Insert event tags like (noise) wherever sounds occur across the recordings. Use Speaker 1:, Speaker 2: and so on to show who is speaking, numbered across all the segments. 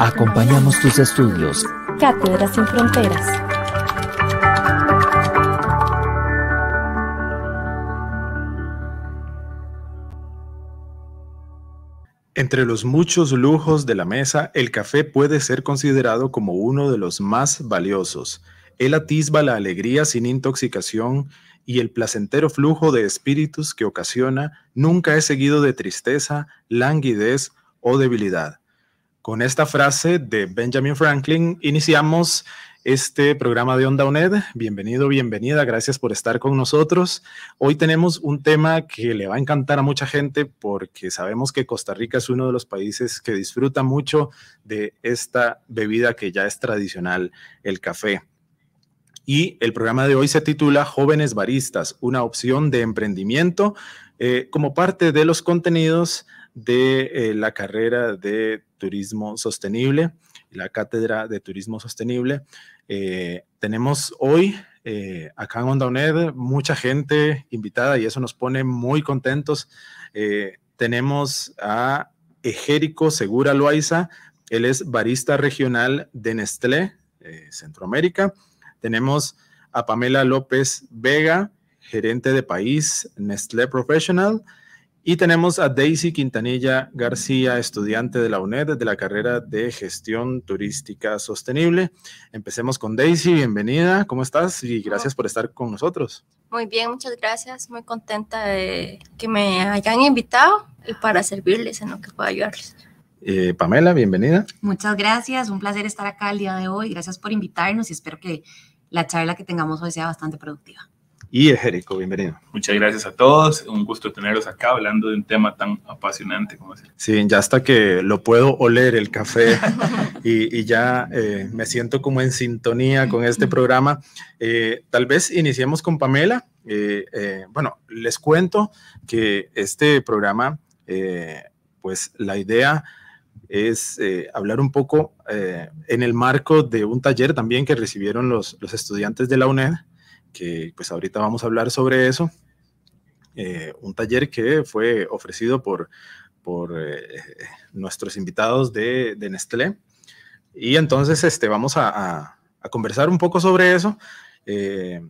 Speaker 1: Acompañamos tus estudios.
Speaker 2: Cátedras sin fronteras.
Speaker 3: Entre los muchos lujos de la mesa, el café puede ser considerado como uno de los más valiosos. Él atisba la alegría sin intoxicación y el placentero flujo de espíritus que ocasiona nunca es seguido de tristeza, languidez o debilidad. Con esta frase de Benjamin Franklin iniciamos este programa de Onda UNED. Bienvenido, bienvenida, gracias por estar con nosotros. Hoy tenemos un tema que le va a encantar a mucha gente porque sabemos que Costa Rica es uno de los países que disfruta mucho de esta bebida que ya es tradicional, el café. Y el programa de hoy se titula Jóvenes Baristas, una opción de emprendimiento eh, como parte de los contenidos de eh, la carrera de turismo sostenible, la cátedra de turismo sostenible. Eh, tenemos hoy eh, acá en Onda UNED mucha gente invitada y eso nos pone muy contentos. tenemos a Ejérico Segura Loaiza, él es barista regional de Nestlé, Centroamérica. Tenemos a Pamela López Vega, gerente de país Nestlé Professional. Y tenemos a Daisy Quintanilla García, estudiante de la UNED de la carrera de Gestión Turística Sostenible. Empecemos con Daisy, bienvenida, ¿cómo estás? Y gracias por estar con nosotros.
Speaker 4: Muy bien, muchas gracias, muy contenta de que me hayan invitado y para servirles en lo que pueda ayudarles.
Speaker 3: Eh, Pamela, bienvenida.
Speaker 5: Muchas gracias, un placer estar acá el día de hoy, gracias por invitarnos y espero que la charla que tengamos hoy sea bastante productiva
Speaker 3: y Ejérico. Bienvenido.
Speaker 6: Muchas gracias a todos. Un gusto tenerlos acá hablando de un tema tan apasionante como ese.
Speaker 3: Sí, ya hasta que lo puedo oler el café (laughs) y, ya eh, me siento como en sintonía con este programa. Eh, tal vez iniciemos con Pamela. Eh, bueno, les cuento que este programa, pues la idea es hablar un poco en el marco de un taller también que recibieron los, los estudiantes de la UNED que pues ahorita vamos a hablar sobre eso. Eh, un taller que fue ofrecido por, por eh, nuestros invitados de, Nestlé. Y entonces este, vamos a, a, conversar un poco sobre eso. Eh,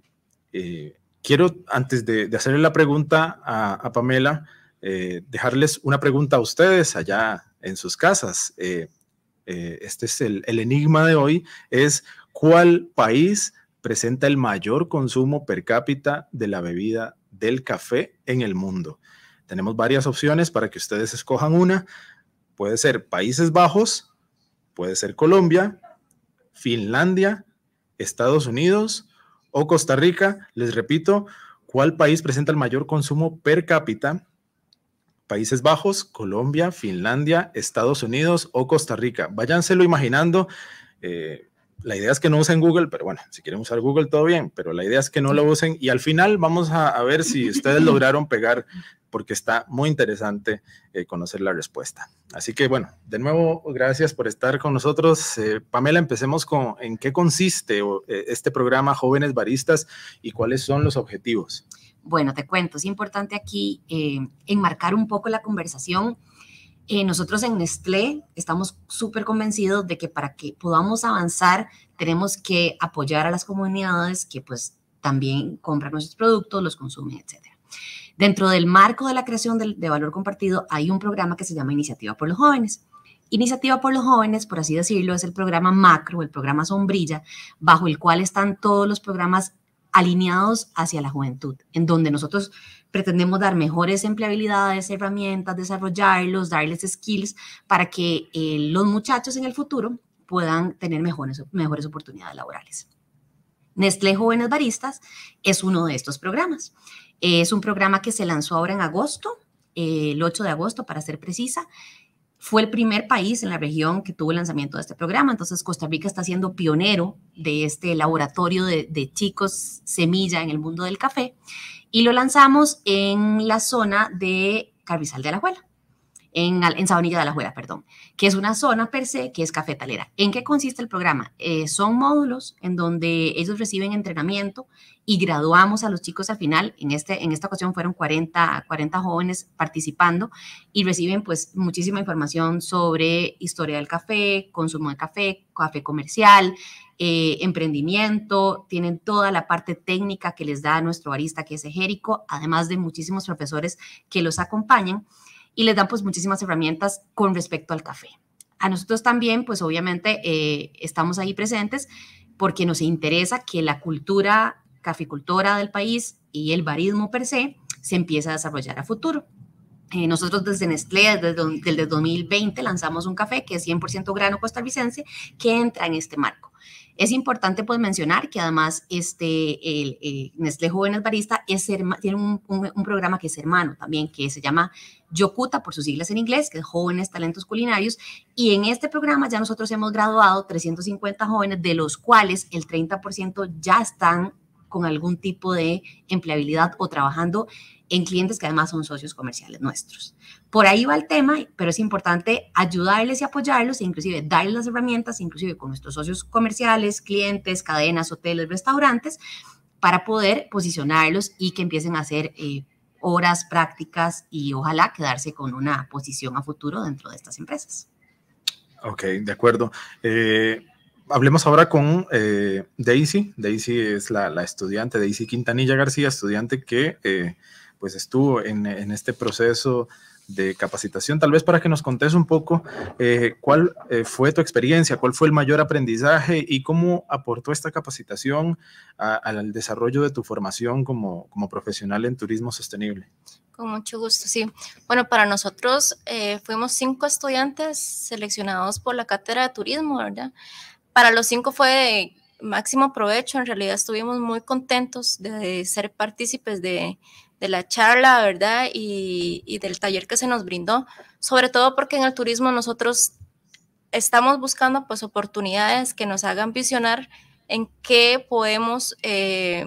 Speaker 3: quiero, antes de, de, hacerle la pregunta a, a Pamela, dejarles una pregunta a ustedes allá en sus casas. este es el, el enigma de hoy, es ¿cuál país presenta el mayor consumo per cápita de la bebida del café en el mundo. Tenemos varias opciones para que ustedes escojan una. Puede ser Países Bajos, puede ser Colombia, Finlandia, Estados Unidos o Costa Rica. Les repito, ¿cuál país presenta el mayor consumo per cápita? Países Bajos, Colombia, Finlandia, Estados Unidos o Costa Rica. Váyanselo imaginando. Eh, la idea es que no usen Google, pero bueno, si quieren usar Google, todo bien, pero la idea es que no lo usen y al final vamos a, ver si ustedes (laughs) lograron pegar, porque está muy interesante eh, conocer la respuesta. Así que bueno, de nuevo, gracias por estar con nosotros. Eh, Pamela, empecemos con en qué consiste eh, este programa Jóvenes Baristas y cuáles son los objetivos.
Speaker 5: Bueno, te cuento, es importante aquí enmarcar un poco la conversación eh, nosotros en Nestlé estamos súper convencidos de que para que podamos avanzar tenemos que apoyar a las comunidades que pues también compran nuestros productos, los consumen, etc. Dentro del marco de la creación de, de valor compartido hay un programa que se llama Iniciativa por los Jóvenes. Iniciativa por los Jóvenes, por así decirlo, es el programa macro, el programa sombrilla, bajo el cual están todos los programas alineados hacia la juventud, en donde nosotros pretendemos dar mejores empleabilidades, herramientas, desarrollarlos, darles skills para que eh, los muchachos en el futuro puedan tener mejores, mejores oportunidades laborales. Nestlé Jóvenes Baristas es uno de estos programas. Es un programa que se lanzó ahora en agosto el 8 de agosto, para ser precisa. Fue el primer país en la región que tuvo el lanzamiento de este programa, entonces Costa Rica está siendo pionero de este laboratorio de, chicos semilla en el mundo del café. Y lo lanzamos en la zona de Carrizal de Alajuela en, en Sabanilla de la Juela, perdón, que es una zona per se que es cafetalera. ¿En qué consiste el programa? Eh, son módulos en donde ellos reciben entrenamiento y graduamos a los chicos al final. En, este, en esta ocasión fueron 40, 40 jóvenes participando y reciben pues muchísima información sobre historia del café, consumo de café, café comercial, eh, emprendimiento, tienen toda la parte técnica que les da nuestro barista que es Ejérico, además de muchísimos profesores que los acompañan y les dan pues muchísimas herramientas con respecto al café. A nosotros también, pues obviamente eh, estamos ahí presentes porque nos interesa que la cultura caficultora del país y el barismo per se se empiece a desarrollar a futuro. Eh, nosotros desde Nestlé, desde, desde 2020, lanzamos un café que es 100% grano costarricense que entra en este marco. Es importante pues mencionar que además este, el, Nestlé Jóvenes Barista es, tiene un, un, programa que es hermano también, que se llama Yokuta por sus siglas en inglés, que es Jóvenes Talentos Culinarios. Y en este programa ya nosotros hemos graduado 350 jóvenes, de los cuales el 30% ya están con algún tipo de empleabilidad o trabajando en clientes que además son socios comerciales nuestros. Por ahí va el tema, pero es importante ayudarles y apoyarlos, e inclusive darles las herramientas, inclusive con nuestros socios comerciales, clientes, cadenas, hoteles, restaurantes, para poder posicionarlos y que empiecen a hacer eh, horas prácticas y ojalá quedarse con una posición a futuro dentro de estas empresas.
Speaker 3: Ok, de acuerdo. Eh, hablemos ahora con eh, Daisy. Daisy es la, la, estudiante, Daisy Quintanilla García, estudiante que pues estuvo en, en, este proceso de capacitación. Tal vez para que nos contes un poco eh, cuál eh, fue tu experiencia, cuál fue el mayor aprendizaje y cómo aportó esta capacitación al desarrollo de tu formación como, como, profesional en turismo sostenible.
Speaker 4: Con mucho gusto, sí. Bueno, para nosotros eh, fuimos cinco estudiantes seleccionados por la cátedra de turismo, ¿verdad? Para los cinco fue de máximo provecho, en realidad estuvimos muy contentos de ser partícipes de de la charla, ¿verdad? Y, del taller que se nos brindó, sobre todo porque en el turismo nosotros estamos buscando pues oportunidades que nos hagan visionar en qué podemos eh,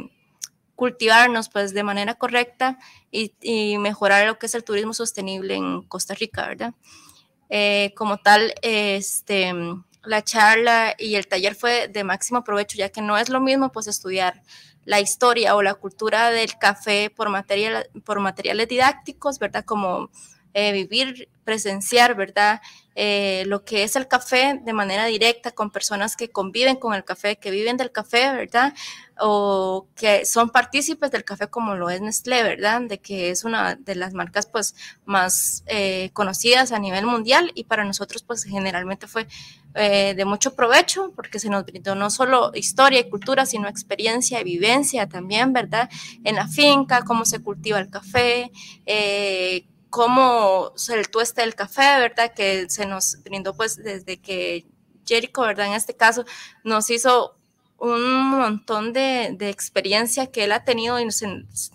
Speaker 4: cultivarnos pues de manera correcta y, mejorar lo que es el turismo sostenible en Costa Rica, ¿verdad? Eh, como tal, este, la charla y el taller fue de máximo provecho, ya que no es lo mismo pues estudiar la historia o la cultura del café por, por materiales didácticos, ¿verdad? Como eh, vivir, presenciar, ¿verdad? Eh, lo que es el café de manera directa con personas que conviven con el café, que viven del café, ¿verdad? O que son partícipes del café como lo es Nestlé, ¿verdad? De que es una de las marcas pues más eh, conocidas a nivel mundial y para nosotros pues generalmente fue de mucho provecho porque se nos brindó no solo historia y cultura, sino experiencia y vivencia también, ¿verdad? En la finca, cómo se cultiva el café, eh, cómo el tueste del café, ¿verdad? Que se nos brindó pues desde que Jericho, ¿verdad? En este caso nos hizo un montón de, de, experiencia que él ha tenido y nos,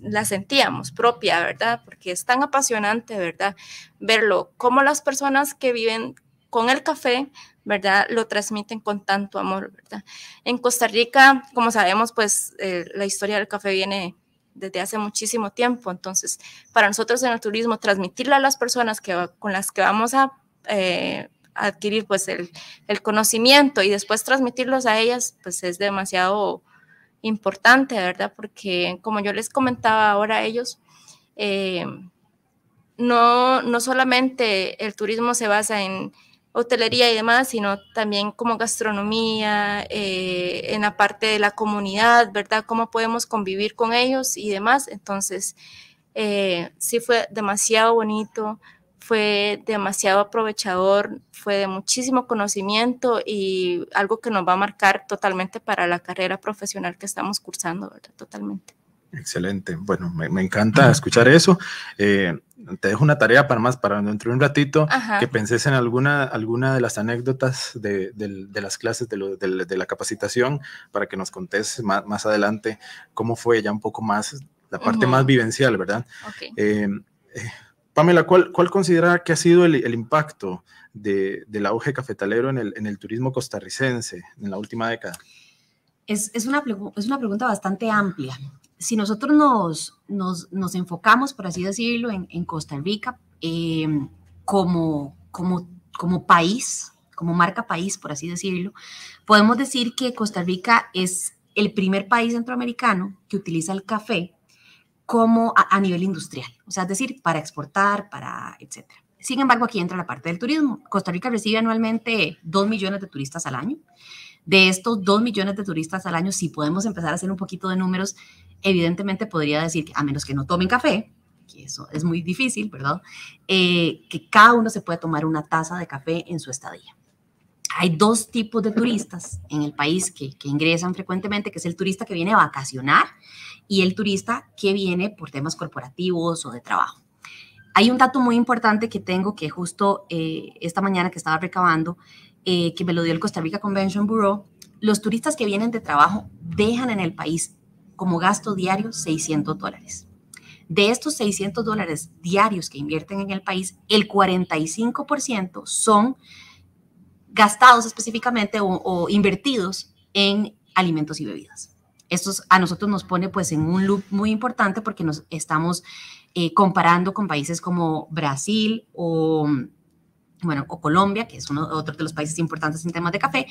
Speaker 4: la sentíamos propia, ¿verdad? Porque es tan apasionante, ¿verdad? Verlo, cómo las personas que viven con el café, ¿verdad? Lo transmiten con tanto amor, ¿verdad? En Costa Rica, como sabemos, pues eh, la historia del café viene desde hace muchísimo tiempo, entonces para nosotros en el turismo transmitirle a las personas que, con las que vamos a eh, adquirir pues el, el, conocimiento y después transmitirlos a ellas, pues es demasiado importante, ¿verdad? Porque como yo les comentaba ahora a ellos, eh, no, no solamente el turismo se basa en hotelería y demás, sino también como gastronomía, eh, en la parte de la comunidad, ¿verdad? Cómo podemos convivir con ellos y demás. Entonces, eh, sí fue demasiado bonito, fue demasiado aprovechador, fue de muchísimo conocimiento y algo que nos va a marcar totalmente para la carrera profesional que estamos cursando, ¿verdad? Totalmente.
Speaker 3: Excelente. Bueno, me, encanta escuchar eso. Eh, te dejo una tarea para más, para dentro de un ratito, que penses en alguna, alguna de las anécdotas de, las clases de, la capacitación, para que nos contes más, adelante cómo fue ya un poco más, la parte más vivencial, ¿verdad? Eh, eh, Pamela, ¿cuál, cuál considera que ha sido el, impacto del auge cafetalero en el, en el, turismo costarricense en la última década?
Speaker 5: Es, es, una, es una pregunta bastante amplia. Si nosotros nos, nos, nos enfocamos, por así decirlo, en, en Costa Rica eh, como, como, como país, como marca país, por así decirlo, podemos decir que Costa Rica es el primer país centroamericano que utiliza el café como a, nivel industrial, o sea, es decir, para exportar, para etcétera. Sin embargo, aquí entra la parte del turismo. Costa Rica recibe anualmente 2 millones de turistas al año. De estos 2 millones de turistas al año, si podemos empezar a hacer un poquito de números, evidentemente podría decir que a menos que no tomen café, que eso es muy difícil, ¿verdad? Eh, que cada uno se puede tomar una taza de café en su estadía hay dos tipos de turistas (laughs) en el país que, ingresan frecuentemente, que es el turista que viene a vacacionar y el turista que viene por temas corporativos o de trabajo. Hay un dato muy importante que tengo que justo eh, esta mañana que estaba recabando, eh, que me lo dio el Costa Rica Convention Bureau, los turistas que vienen de trabajo dejan en el país como gasto diario 600 dólares. De estos 600 dólares diarios que invierten en el país, el 45% son gastados específicamente o, invertidos en alimentos y bebidas. Esto a nosotros nos pone pues en un loop muy importante porque nos estamos eh, comparando con países como Brasil o, bueno, o Colombia, que es uno, otro de los países importantes en temas de café,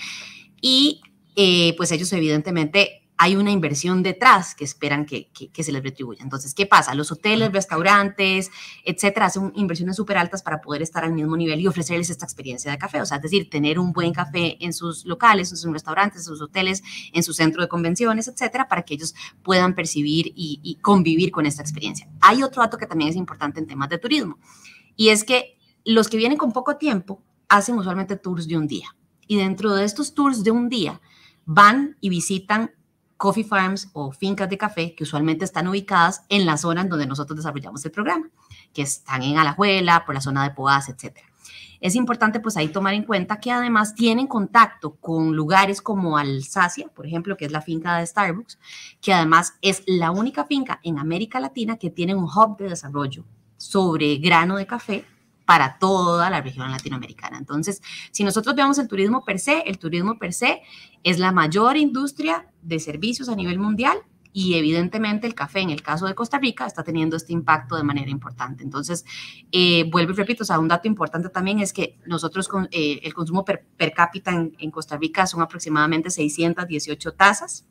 Speaker 5: y eh, pues ellos evidentemente hay una inversión detrás que esperan que, se les retribuya. Entonces, ¿qué pasa? Los hoteles, restaurantes, etcétera, hacen inversiones súper altas para poder estar al mismo nivel y ofrecerles esta experiencia de café. O sea, es decir, tener un buen café en sus locales, en sus restaurantes, en sus hoteles, en su centro de convenciones, etcétera, para que ellos puedan percibir y, y convivir con esta experiencia. Hay otro dato que también es importante en temas de turismo y es que los que vienen con poco tiempo hacen usualmente tours de un día. Y dentro de estos tours de un día, van y visitan coffee farms o fincas de café que usualmente están ubicadas en la zona en donde nosotros desarrollamos el programa, que están en Alajuela, por la zona de Poás, etc. Es importante pues ahí tomar en cuenta que además tienen contacto con lugares como Alsacia, por ejemplo, que es la finca de Starbucks, que además es la única finca en América Latina que tiene un hub de desarrollo sobre grano de café para toda la región latinoamericana. Entonces, si nosotros vemos el turismo per se, el turismo per se es la mayor industria de servicios a nivel mundial y evidentemente el café en el caso de Costa Rica está teniendo este impacto de manera importante. Entonces, eh, vuelvo y repito, o sea, un dato importante también es que nosotros con, eh, el consumo per, cápita en, en, Costa Rica son aproximadamente 618 tazas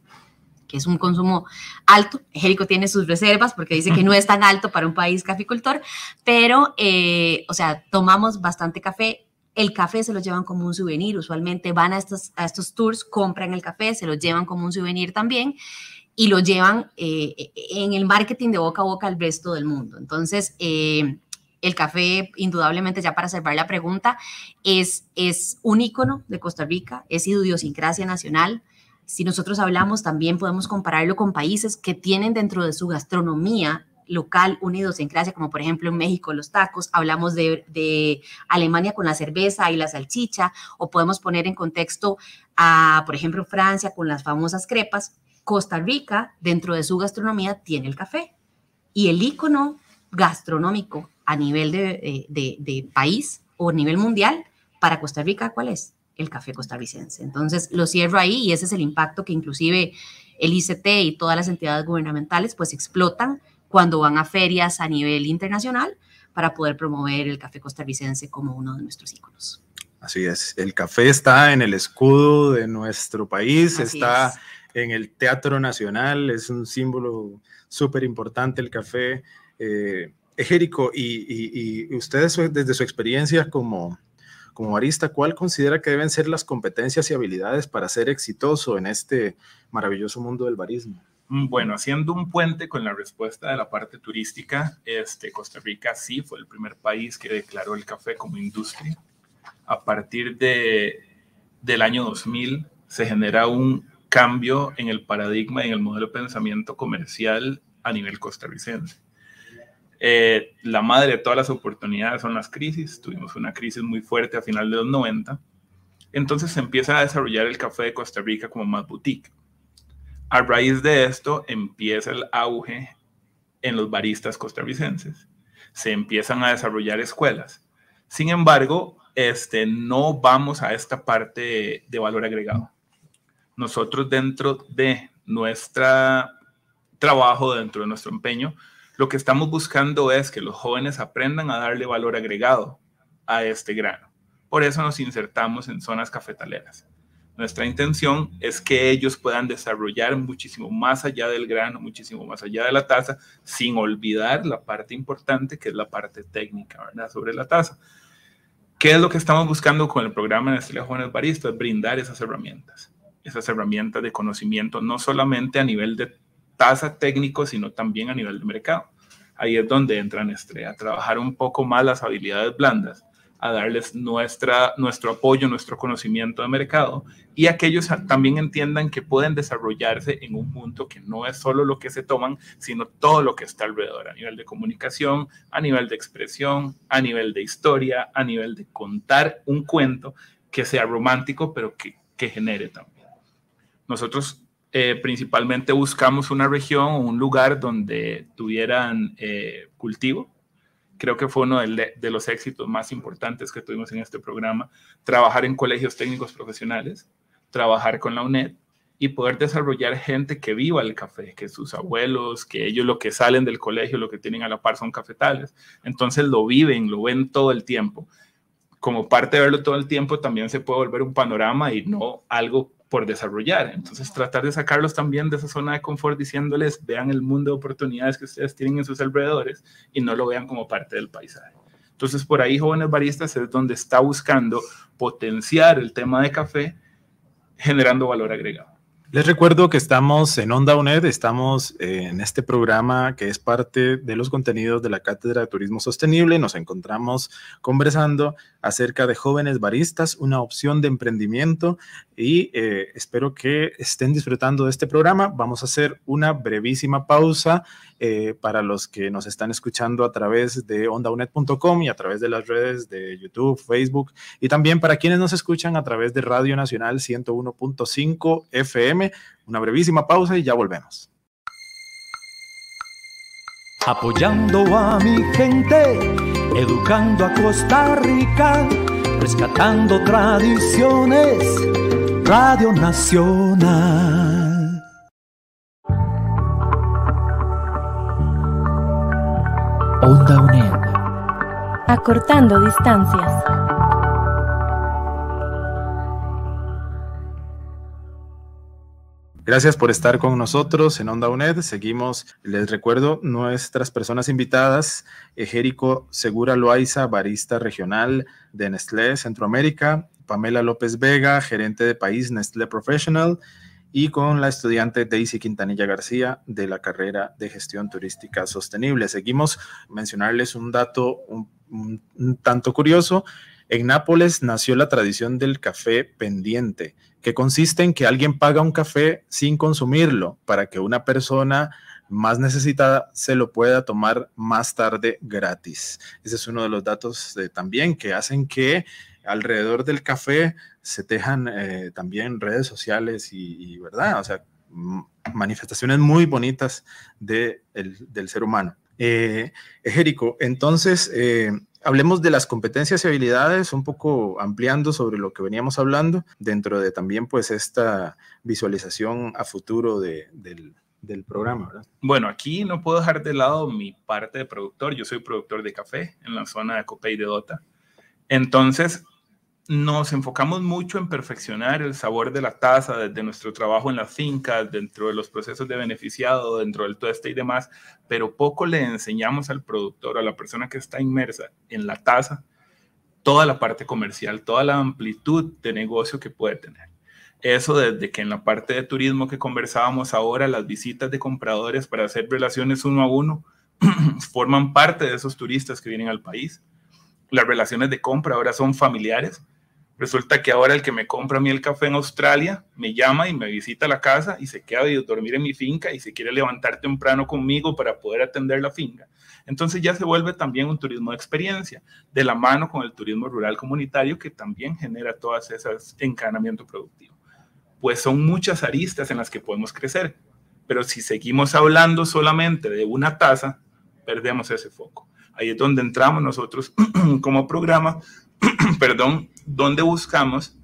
Speaker 5: que es un consumo alto. Ejérico tiene sus reservas porque dice que no es tan alto para un país caficultor, pero, eh, o sea, tomamos bastante café. El café se lo llevan como un souvenir, usualmente van a estos, a estos tours, compran el café, se lo llevan como un souvenir también y lo llevan eh, en el marketing de boca a boca al resto del mundo. Entonces, eh, el café, indudablemente, ya para cerrar la pregunta, es, es un ícono de Costa Rica, es idiosincrasia nacional. Si nosotros hablamos, también podemos compararlo con países que tienen dentro de su gastronomía local una idiosincrasia, como por ejemplo en México los tacos, hablamos de, Alemania con la cerveza y la salchicha, o podemos poner en contexto a, por ejemplo, Francia con las famosas crepas. Costa Rica, dentro de su gastronomía, tiene el café. Y el icono gastronómico a nivel de, de país o nivel mundial para Costa Rica, ¿cuál es? El café costarricense. Entonces, lo cierro ahí y ese es el impacto que inclusive el ICT y todas las entidades gubernamentales pues explotan cuando van a ferias a nivel internacional para poder promover el café costarricense como uno de nuestros íconos.
Speaker 3: Así es, el café está en el escudo de nuestro país, está en el Teatro Nacional, es un símbolo súper importante el café. Eh, Ejérico, y, y, ustedes desde su experiencia como, como barista, ¿cuál considera que deben ser las competencias y habilidades para ser exitoso en este maravilloso mundo del barismo?
Speaker 6: Mm, bueno, haciendo un puente con la respuesta de la parte turística, este, Costa Rica sí fue el primer país que declaró el café como industria. A partir de, del año 2000 se genera un cambio en el paradigma y en el modelo de pensamiento comercial a nivel costarricense. Eh, la madre de todas las oportunidades son las crisis. Tuvimos una crisis muy fuerte a final de los 90. Entonces se empieza a desarrollar el café de Costa Rica como más boutique. A raíz de esto empieza el auge en los baristas costarricenses. se empiezan a desarrollar escuelas. Sin embargo, este, no vamos a esta parte de valor agregado. Nosotros dentro de nuestro trabajo, dentro de nuestro empeño, lo que estamos buscando es que los jóvenes aprendan a darle valor agregado a este grano. Por eso nos insertamos en zonas cafetaleras. Nuestra intención es que ellos puedan desarrollar muchísimo más allá del grano, muchísimo más allá de la taza, sin olvidar la parte importante que es la parte técnica, ¿verdad? Sobre la taza. ¿Qué es lo que estamos buscando con el programa de Estrella Jóvenes Baristas? Brindar esas herramientas, esas herramientas de conocimiento, no solamente a nivel de taza técnico, sino también a nivel de mercado. Ahí es donde entran Estrella, a trabajar un poco más las habilidades blandas a darles nuestra, nuestro apoyo, nuestro conocimiento de mercado y a que ellos también entiendan que pueden desarrollarse en un mundo que no es solo lo que se toman, sino todo lo que está alrededor, a nivel de comunicación, a nivel de expresión, a nivel de historia, a nivel de contar un cuento que sea romántico, pero que, que genere también. Nosotros eh, principalmente buscamos una región o un lugar donde tuvieran eh, cultivo, creo que fue uno de, los éxitos más importantes que tuvimos en este programa, trabajar en colegios técnicos profesionales, trabajar con la UNED y poder desarrollar gente que viva el café, que sus abuelos, que ellos lo que salen del colegio, lo que tienen a la par son cafetales. Entonces lo viven, lo ven todo el tiempo. Como parte de verlo todo el tiempo, también se puede volver un panorama y no algo por desarrollar. Entonces, tratar de sacarlos también de esa zona de confort diciéndoles, vean el mundo de oportunidades que ustedes tienen en sus alrededores y no lo vean como parte del paisaje. Entonces, por ahí Jóvenes Baristas es donde está buscando potenciar el tema de café generando valor agregado.
Speaker 3: Les recuerdo que estamos en Onda UNED, estamos en este programa que es parte de los contenidos de la Cátedra de Turismo Sostenible. Nos encontramos conversando acerca de jóvenes baristas, una opción de emprendimiento y eh, espero que estén disfrutando de este programa. Vamos a hacer una brevísima pausa eh, para los que nos están escuchando a través de ondaunet.com y a través de las redes de YouTube, Facebook y también para quienes nos escuchan a través de Radio Nacional 101.5 FM. Una brevísima pausa y ya volvemos.
Speaker 1: Apoyando a mi gente, educando a Costa Rica, rescatando tradiciones, Radio Nacional. Onda UNED.
Speaker 2: Acortando distancias.
Speaker 3: Gracias por estar con nosotros en Onda UNED. Seguimos, les recuerdo, nuestras personas invitadas, Ejérico Segura Loaiza, barista regional de Nestlé Centroamérica, Pamela López Vega, gerente de país Nestlé Professional, y con la estudiante Daisy Quintanilla García de la carrera de gestión turística sostenible. Seguimos mencionarles un dato un, tanto curioso. En Nápoles nació la tradición del café pendiente, que consiste en que alguien paga un café sin consumirlo para que una persona más necesitada se lo pueda tomar más tarde gratis. Ese es uno de los datos también que hacen que alrededor del café se tejan eh, también redes sociales y, ¿verdad? O sea, manifestaciones muy bonitas de del ser humano. Eh, Ejérico, entonces, eh, hablemos de las competencias y habilidades, un poco ampliando sobre lo que veníamos hablando, dentro de también pues esta visualización a futuro de, del, del programa, ¿verdad?
Speaker 6: Bueno, aquí no puedo dejar de lado mi parte de productor. Yo soy productor de café en la zona de Copey de Dota. Entonces, nos enfocamos mucho en perfeccionar el sabor de la taza desde nuestro trabajo en las fincas, dentro de los procesos de beneficiado, dentro del tueste y demás, pero poco le enseñamos al productor, a la persona que está inmersa en la taza, toda la parte comercial, toda la amplitud de negocio que puede tener. Eso desde que en la parte de turismo que conversábamos ahora, las visitas de compradores para hacer relaciones uno a uno (clears throat) forman parte de esos turistas que vienen al país. Las relaciones de compra ahora son familiares Resulta que ahora el que me compra a mí el café en Australia me llama y me visita la casa y se queda a dormir en mi finca y se quiere levantar temprano conmigo para poder atender la finca. Entonces ya se vuelve también un turismo de experiencia, de la mano con el turismo rural comunitario que también genera todas esas encanamiento productivo. Pues son muchas aristas en las que podemos crecer, pero si seguimos hablando solamente de una tasa, perdemos ese foco. Ahí es donde entramos nosotros (clears throat) como programa, (clears throat) perdón, donde buscamos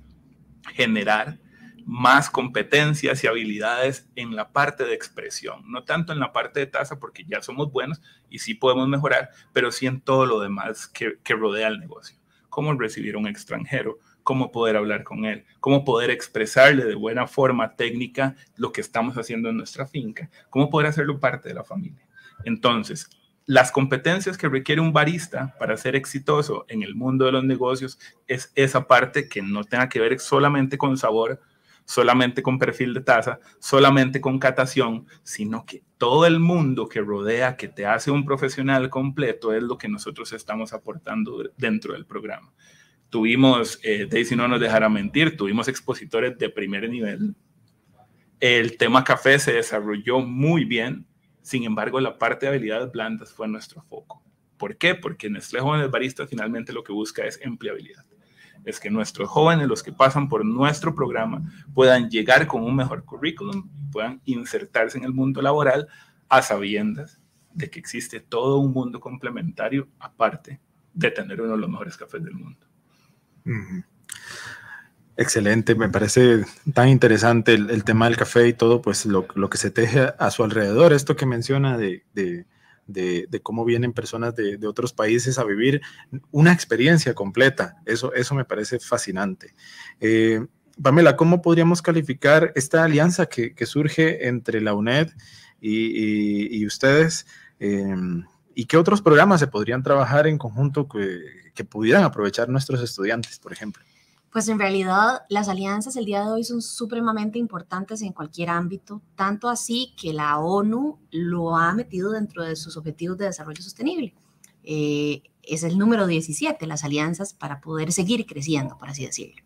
Speaker 6: generar más competencias y habilidades en la parte de expresión, no tanto en la parte de tasa porque ya somos buenos y sí podemos mejorar, pero sí en todo lo demás que, rodea el negocio, cómo recibir a un extranjero, cómo poder hablar con él, cómo poder expresarle de buena forma técnica lo que estamos haciendo en nuestra finca, cómo poder hacerlo parte de la familia. Entonces, las competencias que requiere un barista para ser exitoso en el mundo de los negocios es esa parte que no tenga que ver solamente con sabor, solamente con perfil de taza, solamente con catación, sino que todo el mundo que rodea, que te hace un profesional completo, es lo que nosotros estamos aportando dentro del programa. Tuvimos, eh, Daisy no nos dejará mentir, tuvimos expositores de primer nivel. El tema café se desarrolló muy bien, sin embargo, la parte de habilidades blandas fue nuestro foco. ¿Por qué? Porque Nestlé Jóvenes Baristas finalmente lo que busca es empleabilidad es que nuestros jóvenes, los que pasan por nuestro programa, puedan llegar con un mejor currículum, puedan insertarse en el mundo laboral a sabiendas de que existe todo un mundo complementario aparte de tener uno de los mejores cafés del mundo.
Speaker 3: Excelente, me parece tan interesante el, tema del café y todo, pues lo, que se teje a su alrededor, esto que menciona de cómo vienen personas de, otros países a vivir una experiencia completa. Eso, eso me parece fascinante. Eh, Pamela, ¿cómo podríamos calificar esta alianza que, surge entre la UNED y, ustedes? Em, ¿Y qué otros programas se podrían trabajar en conjunto que pudieran aprovechar nuestros estudiantes, por ejemplo?
Speaker 5: Pues en realidad las alianzas el día de hoy son supremamente importantes en cualquier ámbito, tanto así que la ONU lo ha metido dentro de sus objetivos de desarrollo sostenible. Eh, es el número 17, las alianzas para poder seguir creciendo, por así decirlo.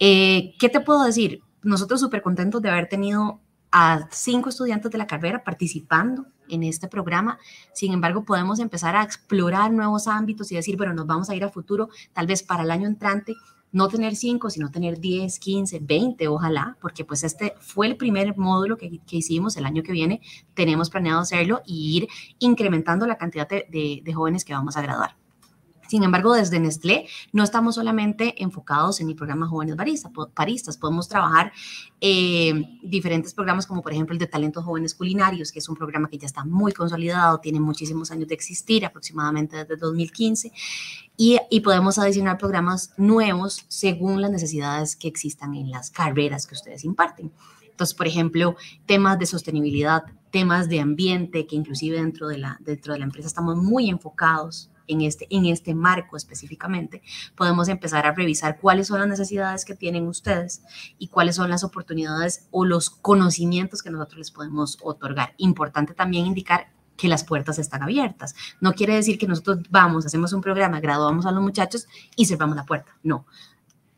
Speaker 5: Eh, ¿Qué te puedo decir? Nosotros súper contentos de haber tenido a cinco estudiantes de la carrera participando en este programa. Sin embargo, podemos empezar a explorar nuevos ámbitos y decir, bueno, nos vamos a ir a futuro, tal vez para el año entrante, no tener 5, sino tener 10, 15, 20, ojalá, porque pues este fue el primer módulo que, hicimos el año que viene, tenemos planeado hacerlo y ir incrementando la cantidad de, de jóvenes que vamos a graduar. Sin embargo, desde Nestlé no estamos solamente enfocados en el programa Jóvenes Baristas, podemos trabajar eh, diferentes programas como por ejemplo el de Talentos Jóvenes Culinarios, que es un programa que ya está muy consolidado, tiene muchísimos años de existir, aproximadamente desde 2015, y, podemos adicionar programas nuevos según las necesidades que existan en las carreras que ustedes imparten. Entonces, por ejemplo, temas de sostenibilidad, temas de ambiente, que inclusive dentro de la, dentro de la empresa estamos muy enfocados en este, en este marco específicamente, podemos empezar a revisar cuáles son las necesidades que tienen ustedes y cuáles son las oportunidades o los conocimientos que nosotros les podemos otorgar. Importante también indicar que las puertas están abiertas. No quiere decir que nosotros vamos, hacemos un programa, graduamos a los muchachos y cerramos la puerta. No.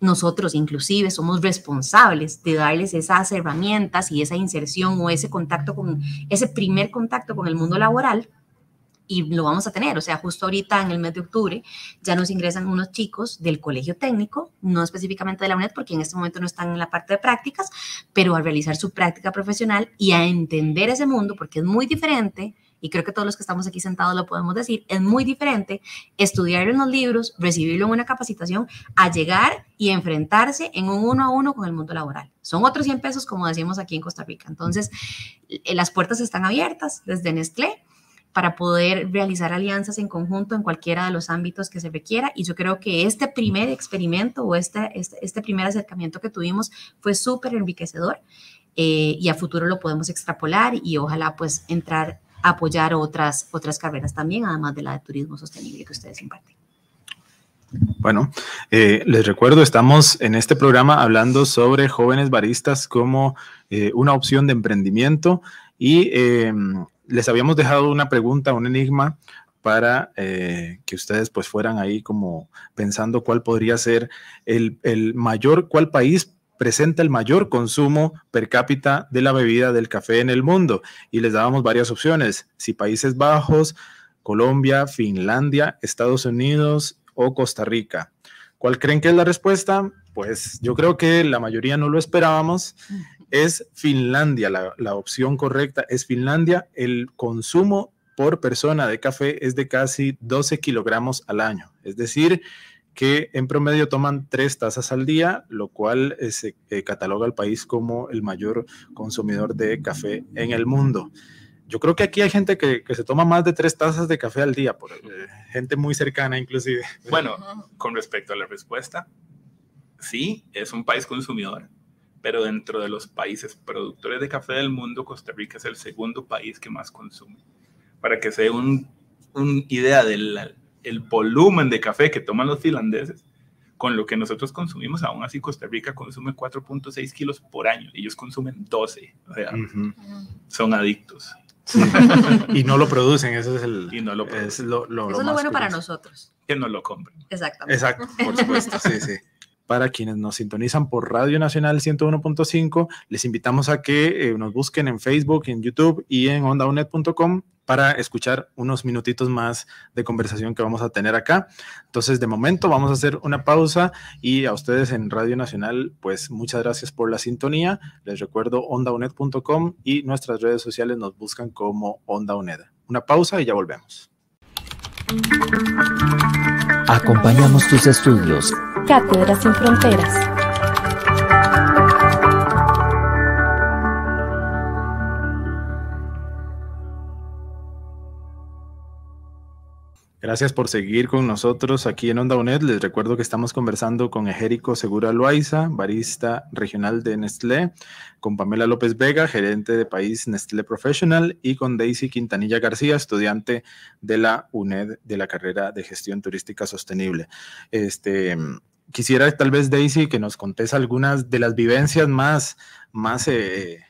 Speaker 5: Nosotros inclusive somos responsables de darles esas herramientas y esa inserción o ese contacto con ese primer contacto con el mundo laboral y lo vamos a tener. O sea, justo ahorita en el mes de octubre ya nos ingresan unos chicos del colegio técnico, no específicamente de la UNED, porque en este momento no están en la parte de prácticas, pero a realizar su práctica profesional y a entender ese mundo, porque es muy diferente. Y creo que todos los que estamos aquí sentados lo podemos decir, es muy diferente estudiar en los libros, recibirlo en una capacitación, a llegar y enfrentarse en un uno a uno con el mundo laboral. Son otros 100 pesos, como decimos aquí en Costa Rica. Entonces, eh, las puertas están abiertas desde Nestlé para poder realizar alianzas en conjunto en cualquiera de los ámbitos que se requiera. Y yo creo que este primer experimento o este, este, este primer acercamiento que tuvimos fue súper enriquecedor eh, y a futuro lo podemos extrapolar y ojalá pues entrar apoyar otras, otras carreras también, además de la de turismo sostenible que ustedes imparten.
Speaker 3: Bueno, eh, les recuerdo, estamos en este programa hablando sobre jóvenes baristas como eh, una opción de emprendimiento y em, les habíamos dejado una pregunta, un enigma para eh, que ustedes pues fueran ahí como pensando cuál podría ser el, mayor, cuál país presenta el mayor consumo per cápita de la bebida del café en el mundo. Y les dábamos varias opciones, si Países Bajos, Colombia, Finlandia, Estados Unidos o Costa Rica. ¿Cuál creen que es la respuesta? Pues yo creo que la mayoría no lo esperábamos es Finlandia, la, opción correcta es Finlandia. El consumo por persona de café es de casi 12 kilogramos al año. Es decir, que en promedio toman tres tazas al día, lo cual eh, se eh, cataloga al país como el mayor consumidor de café en el mundo. Yo creo que aquí hay gente que, se toma más de tres tazas de café al día, por, eh, gente muy cercana inclusive. (laughs)
Speaker 6: Bueno, con respecto a la respuesta, sí, es un país consumidor, pero dentro de los países productores de café del mundo, Costa Rica es el segundo país que más consume. Para que se den una idea del el volumen de café que toman los finlandeses, con lo que nosotros consumimos, aún así Costa Rica consume 4.6 kilos por año, ellos consumen 12, o sea, son adictos. (laughs)
Speaker 3: y no lo producen, eso es el.
Speaker 6: Y no lo
Speaker 5: Es lo, eso es lo bueno para nosotros.
Speaker 6: Que no lo compren.
Speaker 5: Exactamente.
Speaker 3: Exacto, por supuesto, sí, sí. (laughs) Para quienes nos sintonizan por Radio Nacional 101.5, les invitamos a que eh, nos busquen en Facebook, en YouTube y en ondaunet.com para escuchar unos minutitos más de conversación que vamos a tener acá. Entonces, de momento vamos a hacer una pausa y a ustedes en Radio Nacional, pues muchas gracias por la sintonía. Les recuerdo ondaunet.com y nuestras redes sociales nos buscan como Onda Una pausa y ya volvemos.
Speaker 1: Acompañamos tus estudios.
Speaker 2: Cátedras sin Fronteras.
Speaker 3: Gracias por seguir con nosotros aquí en Onda UNED. Les recuerdo que estamos conversando con Ejérico Segura Loaiza, barista regional de Nestlé, con Pamela López Vega, gerente de país Nestlé Professional, y con Daisy Quintanilla García, estudiante de la UNED de la carrera de gestión turística sostenible. Este, quisiera tal vez, Daisy, que nos contes algunas de las vivencias más, más eh,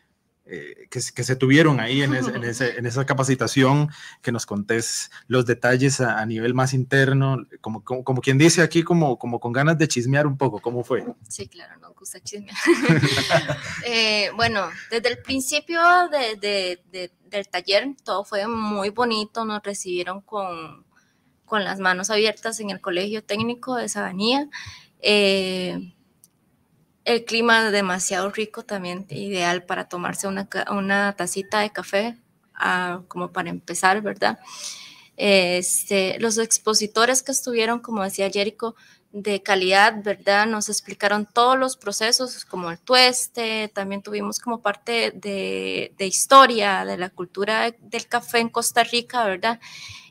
Speaker 3: eh, que, se tuvieron ahí en, en, esa capacitación, que nos contés los detalles a, nivel más interno, como, como, quien dice aquí, como, como con ganas de chismear un poco, ¿cómo fue?
Speaker 4: Sí, claro, nos gusta chismear. (laughs) Eh, bueno, desde el principio de, del taller todo fue muy bonito, nos recibieron con, con las manos abiertas en el Colegio Técnico de Sabanía. Eh, el clima demasiado rico también, ideal para tomarse una, una tacita de café, ah, como para empezar, ¿verdad? Este, los expositores que estuvieron, como decía Jericho, de calidad, ¿verdad? Nos explicaron todos los procesos, como el tueste, también tuvimos como parte de, de historia de la cultura del café en Costa Rica, ¿verdad?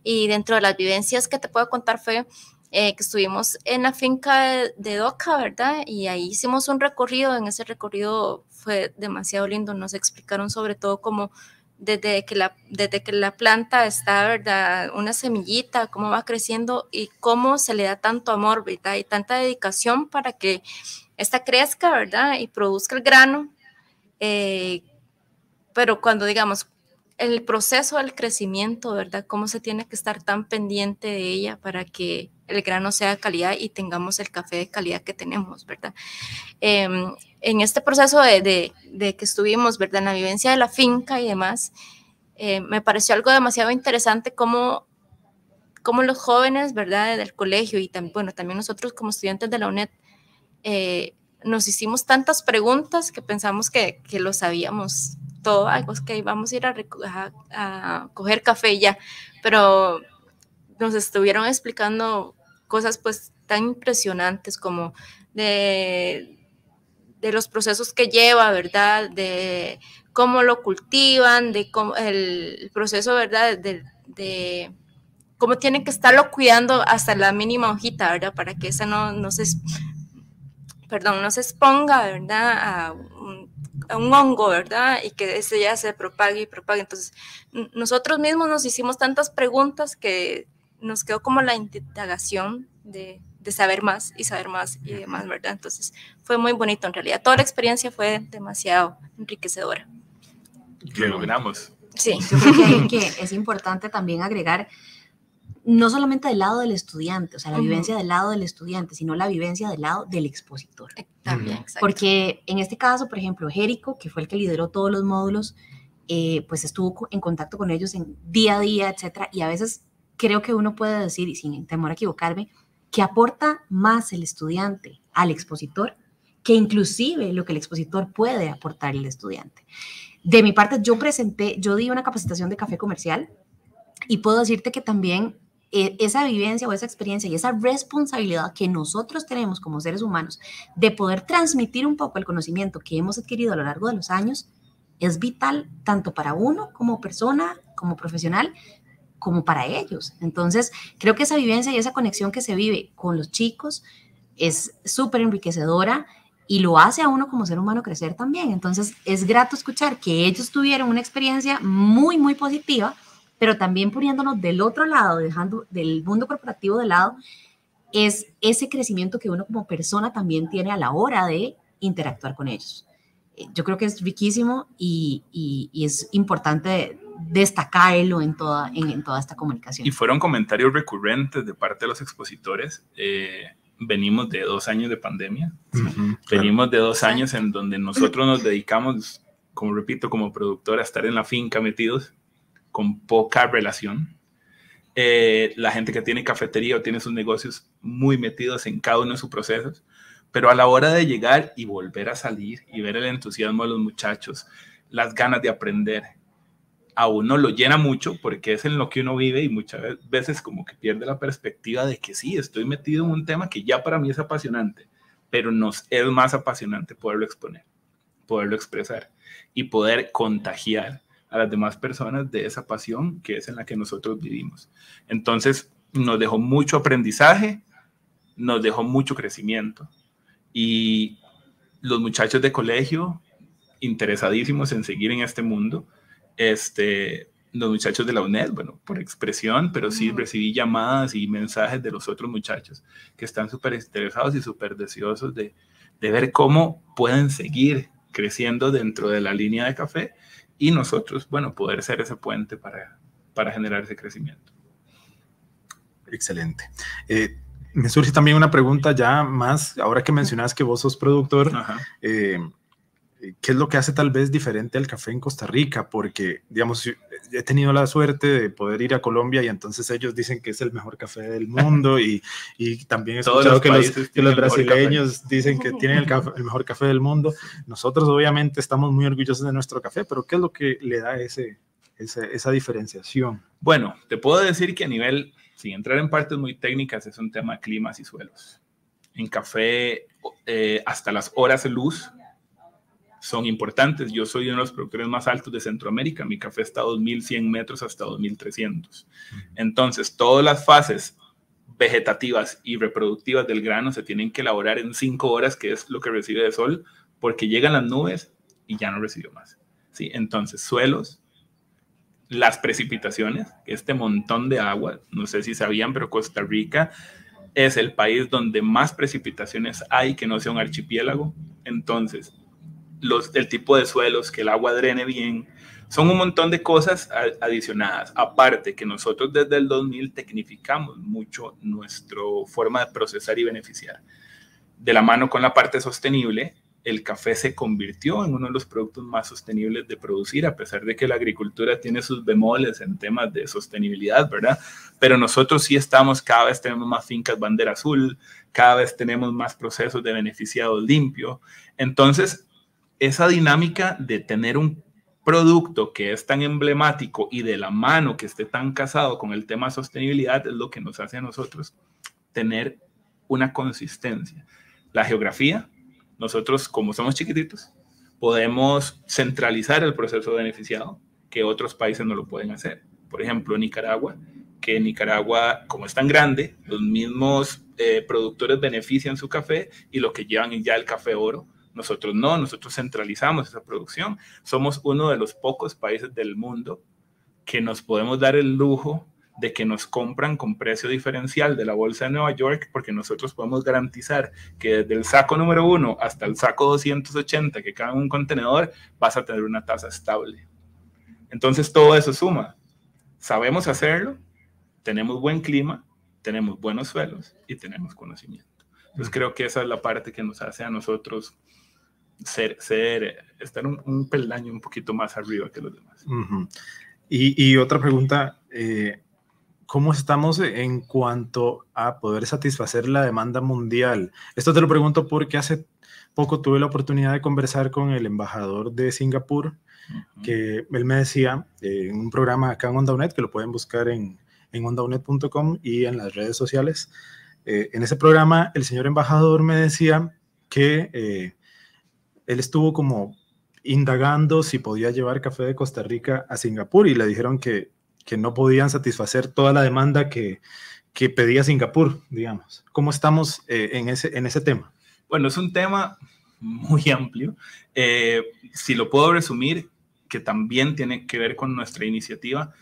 Speaker 4: Y dentro de las vivencias que te puedo contar fue eh, que estuvimos en la finca de, Doca, ¿verdad? Y ahí hicimos un recorrido, en ese recorrido fue demasiado lindo, nos explicaron sobre todo cómo desde que la, desde que la planta está, ¿verdad? Una semillita, cómo va creciendo y cómo se le da tanto amor, ¿verdad? Y tanta dedicación para que esta crezca, ¿verdad? Y produzca el grano. Eh, pero cuando digamos, el proceso del crecimiento, ¿verdad? Cómo se tiene que estar tan pendiente de ella para que el grano sea de calidad y tengamos el café de calidad que tenemos, ¿verdad? Em, en este proceso de, que estuvimos, ¿verdad? En la vivencia de la finca y demás, eh, me pareció algo demasiado interesante cómo, cómo los jóvenes, ¿verdad? Del colegio y también, bueno, también nosotros como estudiantes de la UNED, eh, nos hicimos tantas preguntas que pensamos que, que lo sabíamos todo, es que vamos a ir a, a, coger café ya, pero nos estuvieron explicando cosas pues tan impresionantes como de, los procesos que lleva, ¿verdad? De cómo lo cultivan, de cómo el proceso, ¿verdad? De, de cómo tienen que estarlo cuidando hasta la mínima hojita, ¿verdad? Para que esa no, no se, perdón, no se exponga, ¿verdad? A un, un hongo, ¿verdad? Y que ese ya se propague y propague. Entonces, nosotros mismos nos hicimos tantas preguntas que nos quedó como la indagación de, de, saber más y saber más y demás, ¿verdad? Entonces, fue muy bonito en realidad. Toda la experiencia fue demasiado enriquecedora.
Speaker 6: Lo logramos.
Speaker 5: Sí. Yo creo que, es importante también agregar no solamente del lado del estudiante, o sea, la vivencia del lado del estudiante, sino la vivencia del lado del expositor.
Speaker 4: También, exacto.
Speaker 5: Porque en este caso, por ejemplo, Jerico, que fue el que lideró todos los módulos, eh, pues estuvo en contacto con ellos en día a día, etcétera, y a veces creo que uno puede decir, y sin temor a equivocarme, que aporta más el estudiante al expositor que inclusive lo que el expositor puede aportar al estudiante. De mi parte, yo presenté, yo di una capacitación de café comercial Y puedo decirte que también esa vivencia o esa experiencia y esa responsabilidad que nosotros tenemos como seres humanos de poder transmitir un poco el conocimiento que hemos adquirido a lo largo de los años es vital tanto para uno como persona, como profesional, como para ellos. Entonces, creo que esa vivencia y esa conexión que se vive con los chicos es súper enriquecedora y lo hace a uno como ser humano crecer también. Entonces, es grato escuchar que ellos tuvieron una experiencia muy, muy positiva, pero también poniéndonos del otro lado, dejando del mundo corporativo de lado, es ese crecimiento que uno como persona también tiene a la hora de interactuar con ellos. Eh, yo creo que es riquísimo y, y es importante destacarlo en toda, en, toda esta comunicación.
Speaker 6: Y fueron comentarios recurrentes de parte de los expositores. Eh, venimos de dos años de pandemia, venimos de dos años en donde nosotros nos dedicamos, como repito, como productor a estar en la finca metidos con poca relación. Eh, la gente que tiene cafetería o tiene sus negocios muy metidos en cada uno de sus procesos, pero a la hora de llegar y volver a salir y ver el entusiasmo de los muchachos, las ganas de aprender, a uno lo llena mucho porque es en lo que uno vive y muchas veces como que pierde la perspectiva de que sí, estoy metido en un tema que ya para mí es apasionante, pero nos es más apasionante poderlo exponer, poderlo expresar y poder contagiar a las demás personas de esa pasión que es en la que nosotros vivimos. Entonces, nos dejó mucho aprendizaje, nos dejó mucho crecimiento y los muchachos de colegio interesadísimos en seguir en este mundo, este, los muchachos de la UNED, bueno, por expresión, pero sí recibí llamadas y mensajes de los otros muchachos que están súper interesados y súper deseosos de, de, ver cómo pueden seguir creciendo dentro de la línea de café y nosotros, bueno, poder ser ese puente para, para generar ese crecimiento.
Speaker 3: Excelente. Eh, me surge también una pregunta ya más, ahora que mencionas que vos sos productor, eh, ¿Qué es lo que hace tal vez diferente al café en Costa Rica? Porque, digamos, he tenido la suerte de poder ir a Colombia y entonces ellos dicen que es el mejor café del mundo y, y también he escuchado que los, que los, brasileños dicen que tienen el, el, mejor café del mundo. Nosotros obviamente estamos muy orgullosos de nuestro café, pero ¿qué es lo que le da ese, ese esa diferenciación?
Speaker 6: Bueno, te puedo decir que a nivel, sin entrar en partes muy técnicas, es un tema de climas y suelos. En café, eh, hasta las horas de luz son importantes. Yo soy uno de los productores más altos de Centroamérica. Mi café está a 2.100 metros hasta 2.300. Entonces, todas las fases vegetativas y reproductivas del grano se tienen que elaborar en 5 horas, que es lo que recibe de sol, porque llegan las nubes y ya no recibe más. ¿sí? Entonces, suelos, las precipitaciones, este montón de agua, no sé si sabían, pero Costa Rica es el país donde más precipitaciones hay que no sea un archipiélago. Entonces, los, el tipo de suelos, que el agua drene bien. Son un montón de cosas adicionadas. Aparte que nosotros desde el 2000 tecnificamos mucho nuestra forma de procesar y beneficiar. De la mano con la parte sostenible, el café se convirtió en uno de los productos más sostenibles de producir, a pesar de que la agricultura tiene sus bemoles en temas de sostenibilidad, ¿verdad? Pero nosotros sí estamos, cada vez tenemos más fincas bandera azul, cada vez tenemos más procesos de beneficiado limpio. Entonces, esa dinámica de tener un producto que es tan emblemático y de la mano que esté tan casado con el tema sostenibilidad es lo que nos hace a nosotros tener una consistencia. La geografía, nosotros como somos chiquititos, podemos centralizar el proceso beneficiado que otros países no lo pueden hacer. Por ejemplo, Nicaragua, que Nicaragua, como es tan grande, los mismos eh, productores benefician su café y lo que llevan ya el café oro nosotros no, nosotros centralizamos esa producción. Somos uno de los pocos países del mundo que nos podemos dar el lujo de que nos compran con precio diferencial de la bolsa de Nueva York, porque nosotros podemos garantizar que desde el saco número uno hasta el saco 280 que cae en un contenedor, vas a tener una tasa estable. Entonces todo eso suma. Sabemos hacerlo, tenemos buen clima, tenemos buenos suelos y tenemos conocimiento. Entonces creo que esa es la parte que nos hace a nosotros ser, ser estar un, peldaño un poquito más arriba que los demás.
Speaker 3: y, y, otra pregunta, eh, ¿cómo estamos en cuanto a poder satisfacer la demanda mundial? Esto te lo pregunto porque hace poco tuve la oportunidad de conversar con el embajador de Singapur, que él me decía eh, en un programa acá en OndaUnet, que lo pueden buscar en, en ondaunet.com y en las redes sociales. Eh, en ese programa, el señor embajador me decía que él estuvo como indagando si podía llevar café de Costa Rica a Singapur y le dijeron que, que no podían satisfacer toda la demanda que, que pedía Singapur, digamos. ¿Cómo estamos en, ese, en ese tema?
Speaker 6: Bueno, es un tema muy amplio. si lo puedo resumir, que también tiene que ver con nuestra iniciativa.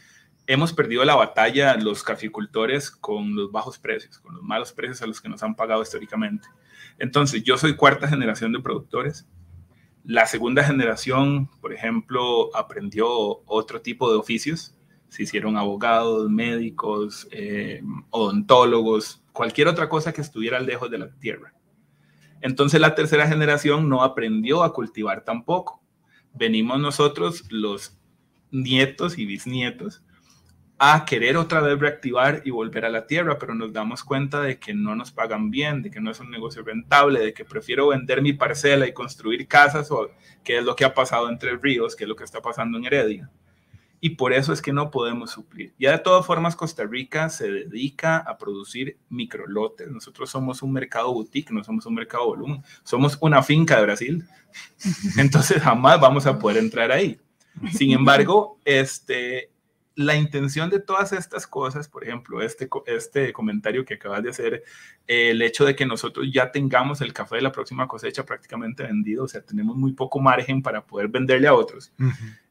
Speaker 6: Hemos perdido la batalla los caficultores con los bajos precios, con los malos precios a los que nos han pagado históricamente. Entonces, yo soy cuarta generación de productores. La segunda generación, por ejemplo, aprendió otro tipo de oficios. Se hicieron abogados, médicos, eh, odontólogos, cualquier otra cosa que estuviera lejos de la tierra. Entonces la tercera generación no aprendió a cultivar tampoco venimos nosotros, los nietos y bisnietos, a querer otra vez reactivar y volver a la tierra, pero nos damos cuenta de que no nos pagan bien, de que no es un negocio rentable, de que prefiero vender mi parcela y construir casas, o que es lo que ha pasado entre ríos, que es lo que está pasando en Heredia y por eso es que no podemos suplir. Ya de todas formas, Costa Rica se dedica a producir microlotes. Nosotros somos un mercado boutique, no somos un mercado volumen. Somos una finca de Brasil. (laughs) Entonces jamás vamos a poder entrar ahí. Sin embargo, este, la intención de todas estas cosas, por ejemplo, este, este comentario que acabas de hacer, el hecho de que nosotros ya tengamos el café de la próxima cosecha prácticamente vendido, o sea, tenemos muy poco margen para poder venderle a otros,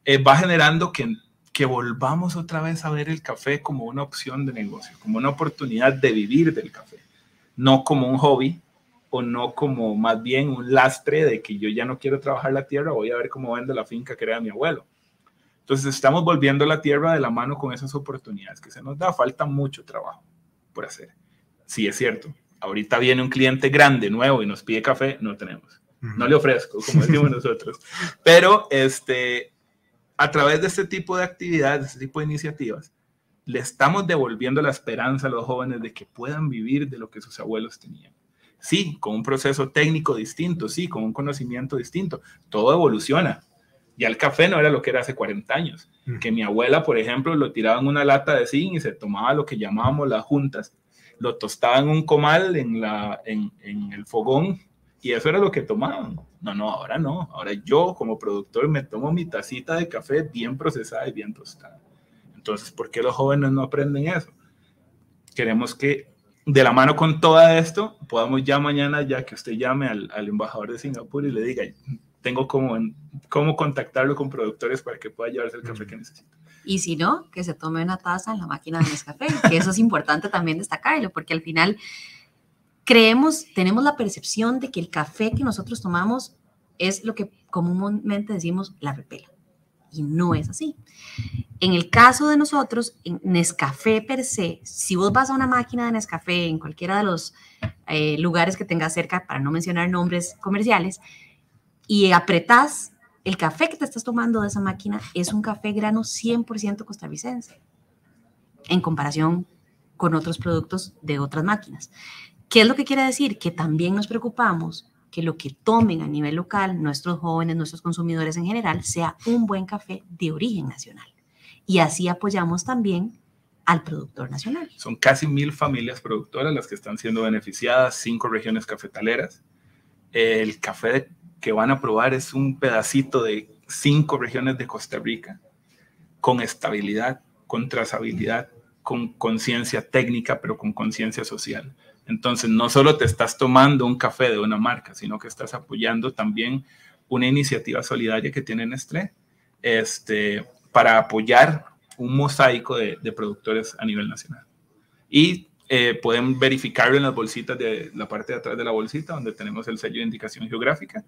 Speaker 6: eh, va generando que que volvamos otra vez a ver el café como una opción de negocio, como una oportunidad de vivir del café, no como un hobby o no como más bien un lastre de que yo ya no quiero trabajar la tierra, voy a ver cómo vende la finca que era mi abuelo. Entonces estamos volviendo la tierra de la mano con esas oportunidades que se nos da. Falta mucho trabajo por hacer. Sí, es cierto. Ahorita viene un cliente grande, nuevo, y nos pide café, no tenemos. No le ofrezco, como (laughs) decimos nosotros. Pero este, a través de este tipo de actividades, de este tipo de iniciativas, le estamos devolviendo la esperanza a los jóvenes de que puedan vivir de lo que sus abuelos tenían. Sí, con un proceso técnico distinto, sí, con un conocimiento distinto. Todo evoluciona. Ya el café no era lo que era hace 40 años. Que mi abuela, por ejemplo, lo tiraba en una lata de zinc y se tomaba lo que llamábamos las juntas. Lo tostaba en un comal en, la, en, en el fogón y eso era lo que tomaban. No, no, ahora no. Ahora yo como productor me tomo mi tacita de café bien procesada y bien tostada. Entonces, ¿por qué los jóvenes no aprenden eso? Queremos que de la mano con todo esto, podamos ya mañana, ya que usted llame al, al embajador de Singapur y le diga, tengo como cómo contactarlo con productores para que pueda llevarse el café que necesita.
Speaker 5: Y si no, que se tome una taza en la máquina de Nescafé, que eso es importante también destacarlo, porque al final creemos, tenemos la percepción de que el café que nosotros tomamos es lo que comúnmente decimos la repela. Y no es así. En el caso de nosotros, en Nescafé per se, si vos vas a una máquina de Nescafé en cualquiera de los eh, lugares que tengas cerca, para no mencionar nombres comerciales, y apretás el café que te estás tomando de esa máquina, es un café grano 100% costarricense, en comparación con otros productos de otras máquinas. ¿Qué es lo que quiere decir? Que también nos preocupamos que lo que tomen a nivel local nuestros jóvenes, nuestros consumidores en general, sea un buen café de origen nacional. Y así apoyamos también al productor nacional.
Speaker 6: Son casi mil familias productoras las que están siendo beneficiadas, cinco regiones cafetaleras. El café que van a probar es un pedacito de cinco regiones de Costa Rica, con estabilidad, con trazabilidad, con conciencia técnica, pero con conciencia social. Entonces, no solo te estás tomando un café de una marca, sino que estás apoyando también una iniciativa solidaria que tiene Nestlé este, para apoyar un mosaico de, productores a nivel nacional. Y eh, pueden verificarlo en las bolsitas de la parte de atrás de la bolsita, donde tenemos el sello de indicación geográfica.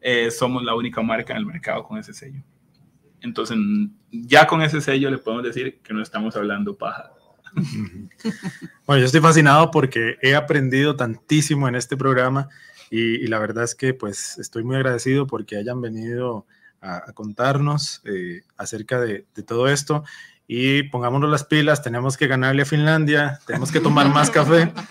Speaker 6: Eh, somos la única marca en el mercado con ese sello. Entonces, ya con ese sello le podemos decir que no estamos hablando paja
Speaker 3: bueno, yo estoy fascinado porque he aprendido tantísimo en este programa y, la verdad es que pues estoy muy agradecido porque hayan venido a, contarnos eh, acerca de, todo esto y pongámonos las pilas, tenemos que ganarle a Finlandia, tenemos que tomar más café. (laughs)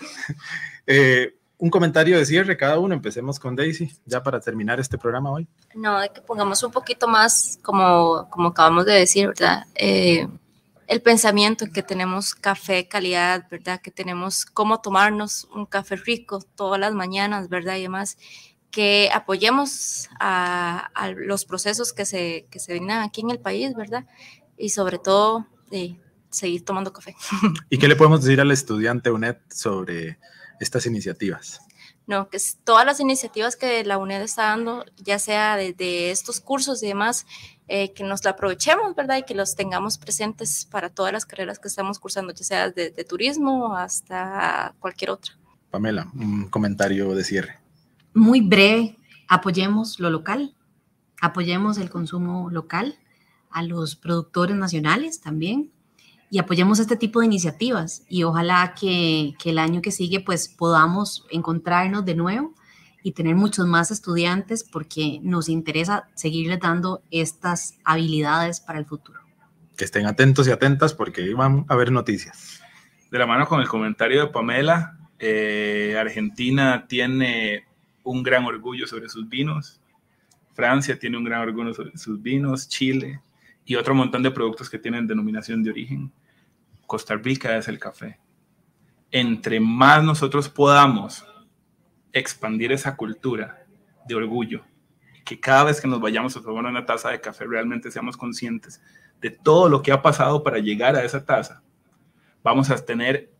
Speaker 3: Eh, un comentario de cierre cada uno, empecemos con Daisy, ya para terminar este programa hoy.
Speaker 4: No, de que pongamos un poquito más, como, como acabamos de decir, ¿verdad? Eh, el pensamiento en que tenemos café calidad, ¿verdad? Que tenemos cómo tomarnos un café rico todas las mañanas, ¿verdad? Y demás, que apoyemos a, los procesos que se, que se vienen aquí en el país, ¿verdad? Y sobre todo, de seguir tomando café. (laughs)
Speaker 3: ¿Y qué le podemos decir al estudiante UNED sobre estas iniciativas?
Speaker 4: No, que todas las iniciativas que la UNED está dando, ya sea desde estos cursos y demás, eh, que nos la aprovechemos, ¿verdad? Y que los tengamos presentes para todas las carreras que estamos cursando, ya sea de, turismo hasta cualquier otra.
Speaker 3: Pamela, un comentario de cierre.
Speaker 5: Muy breve, apoyemos lo local, apoyemos el consumo local, a los productores nacionales también, y apoyemos este tipo de iniciativas y ojalá que, que, el año que sigue pues podamos encontrarnos de nuevo y tener muchos más estudiantes porque nos interesa seguirles dando estas habilidades para el futuro.
Speaker 3: Que estén atentos y atentas porque van a haber noticias.
Speaker 6: De la mano con el comentario de Pamela, eh, Argentina tiene un gran orgullo sobre sus vinos, Francia tiene un gran orgullo sobre sus vinos, Chile y otro montón de productos que tienen denominación de origen. Costa Rica es el café. Entre más nosotros podamos expandir esa cultura de orgullo, que cada vez que nos vayamos a tomar una taza de café realmente seamos conscientes de todo lo que ha pasado para llegar a esa taza, vamos a tener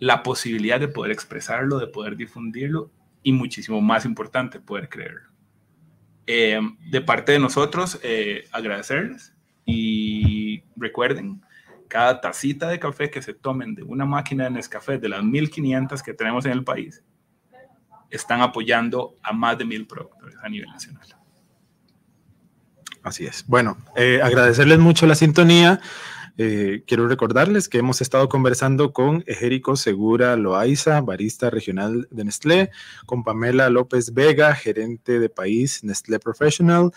Speaker 6: la posibilidad de poder expresarlo, de poder difundirlo y muchísimo más importante, poder creerlo. Eh, de parte de nosotros, eh, agradecerles y recuerden, cada tacita de café que se tomen de una máquina de Nescafé de las 1500 que tenemos en el país, están apoyando a más de mil productores a nivel nacional.
Speaker 3: Así es. Bueno, eh, agradecerles mucho la sintonía. Eh, quiero recordarles que hemos estado conversando con Ejérico Segura Loaiza, barista regional de Nestlé, con Pamela López Vega, gerente de país Nestlé Professional,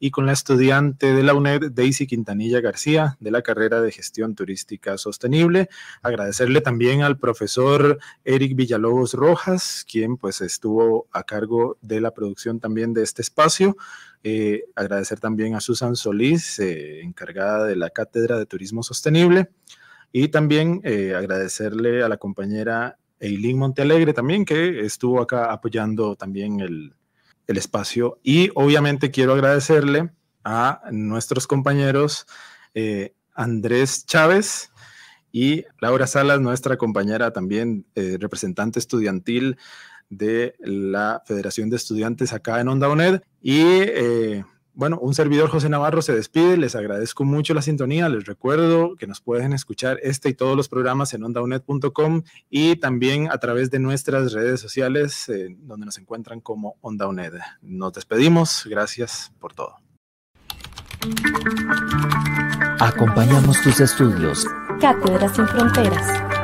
Speaker 3: y con la estudiante de la UNED, Daisy Quintanilla García, de la carrera de Gestión Turística Sostenible. Agradecerle también al profesor Eric Villalobos Rojas, quien pues estuvo a cargo de la producción también de este espacio. Eh, agradecer también a Susan Solís, eh, encargada de la Cátedra de Turismo Sostenible. Y también eh, agradecerle a la compañera Eileen Montealegre también, que estuvo acá apoyando también el, el espacio. Y obviamente quiero agradecerle a nuestros compañeros eh, Andrés Chávez y Laura Salas, nuestra compañera también eh, representante estudiantil de la Federación de Estudiantes acá en Onda UNED. Y eh, bueno, un servidor José Navarro se despide, les agradezco mucho la sintonía, les recuerdo que nos pueden escuchar este y todos los programas en ondaunet.com y también a través de nuestras redes sociales eh, donde nos encuentran como Onda UNED. Nos despedimos, gracias por todo.
Speaker 1: Acompañamos tus estudios.
Speaker 2: Cátedras sin Fronteras.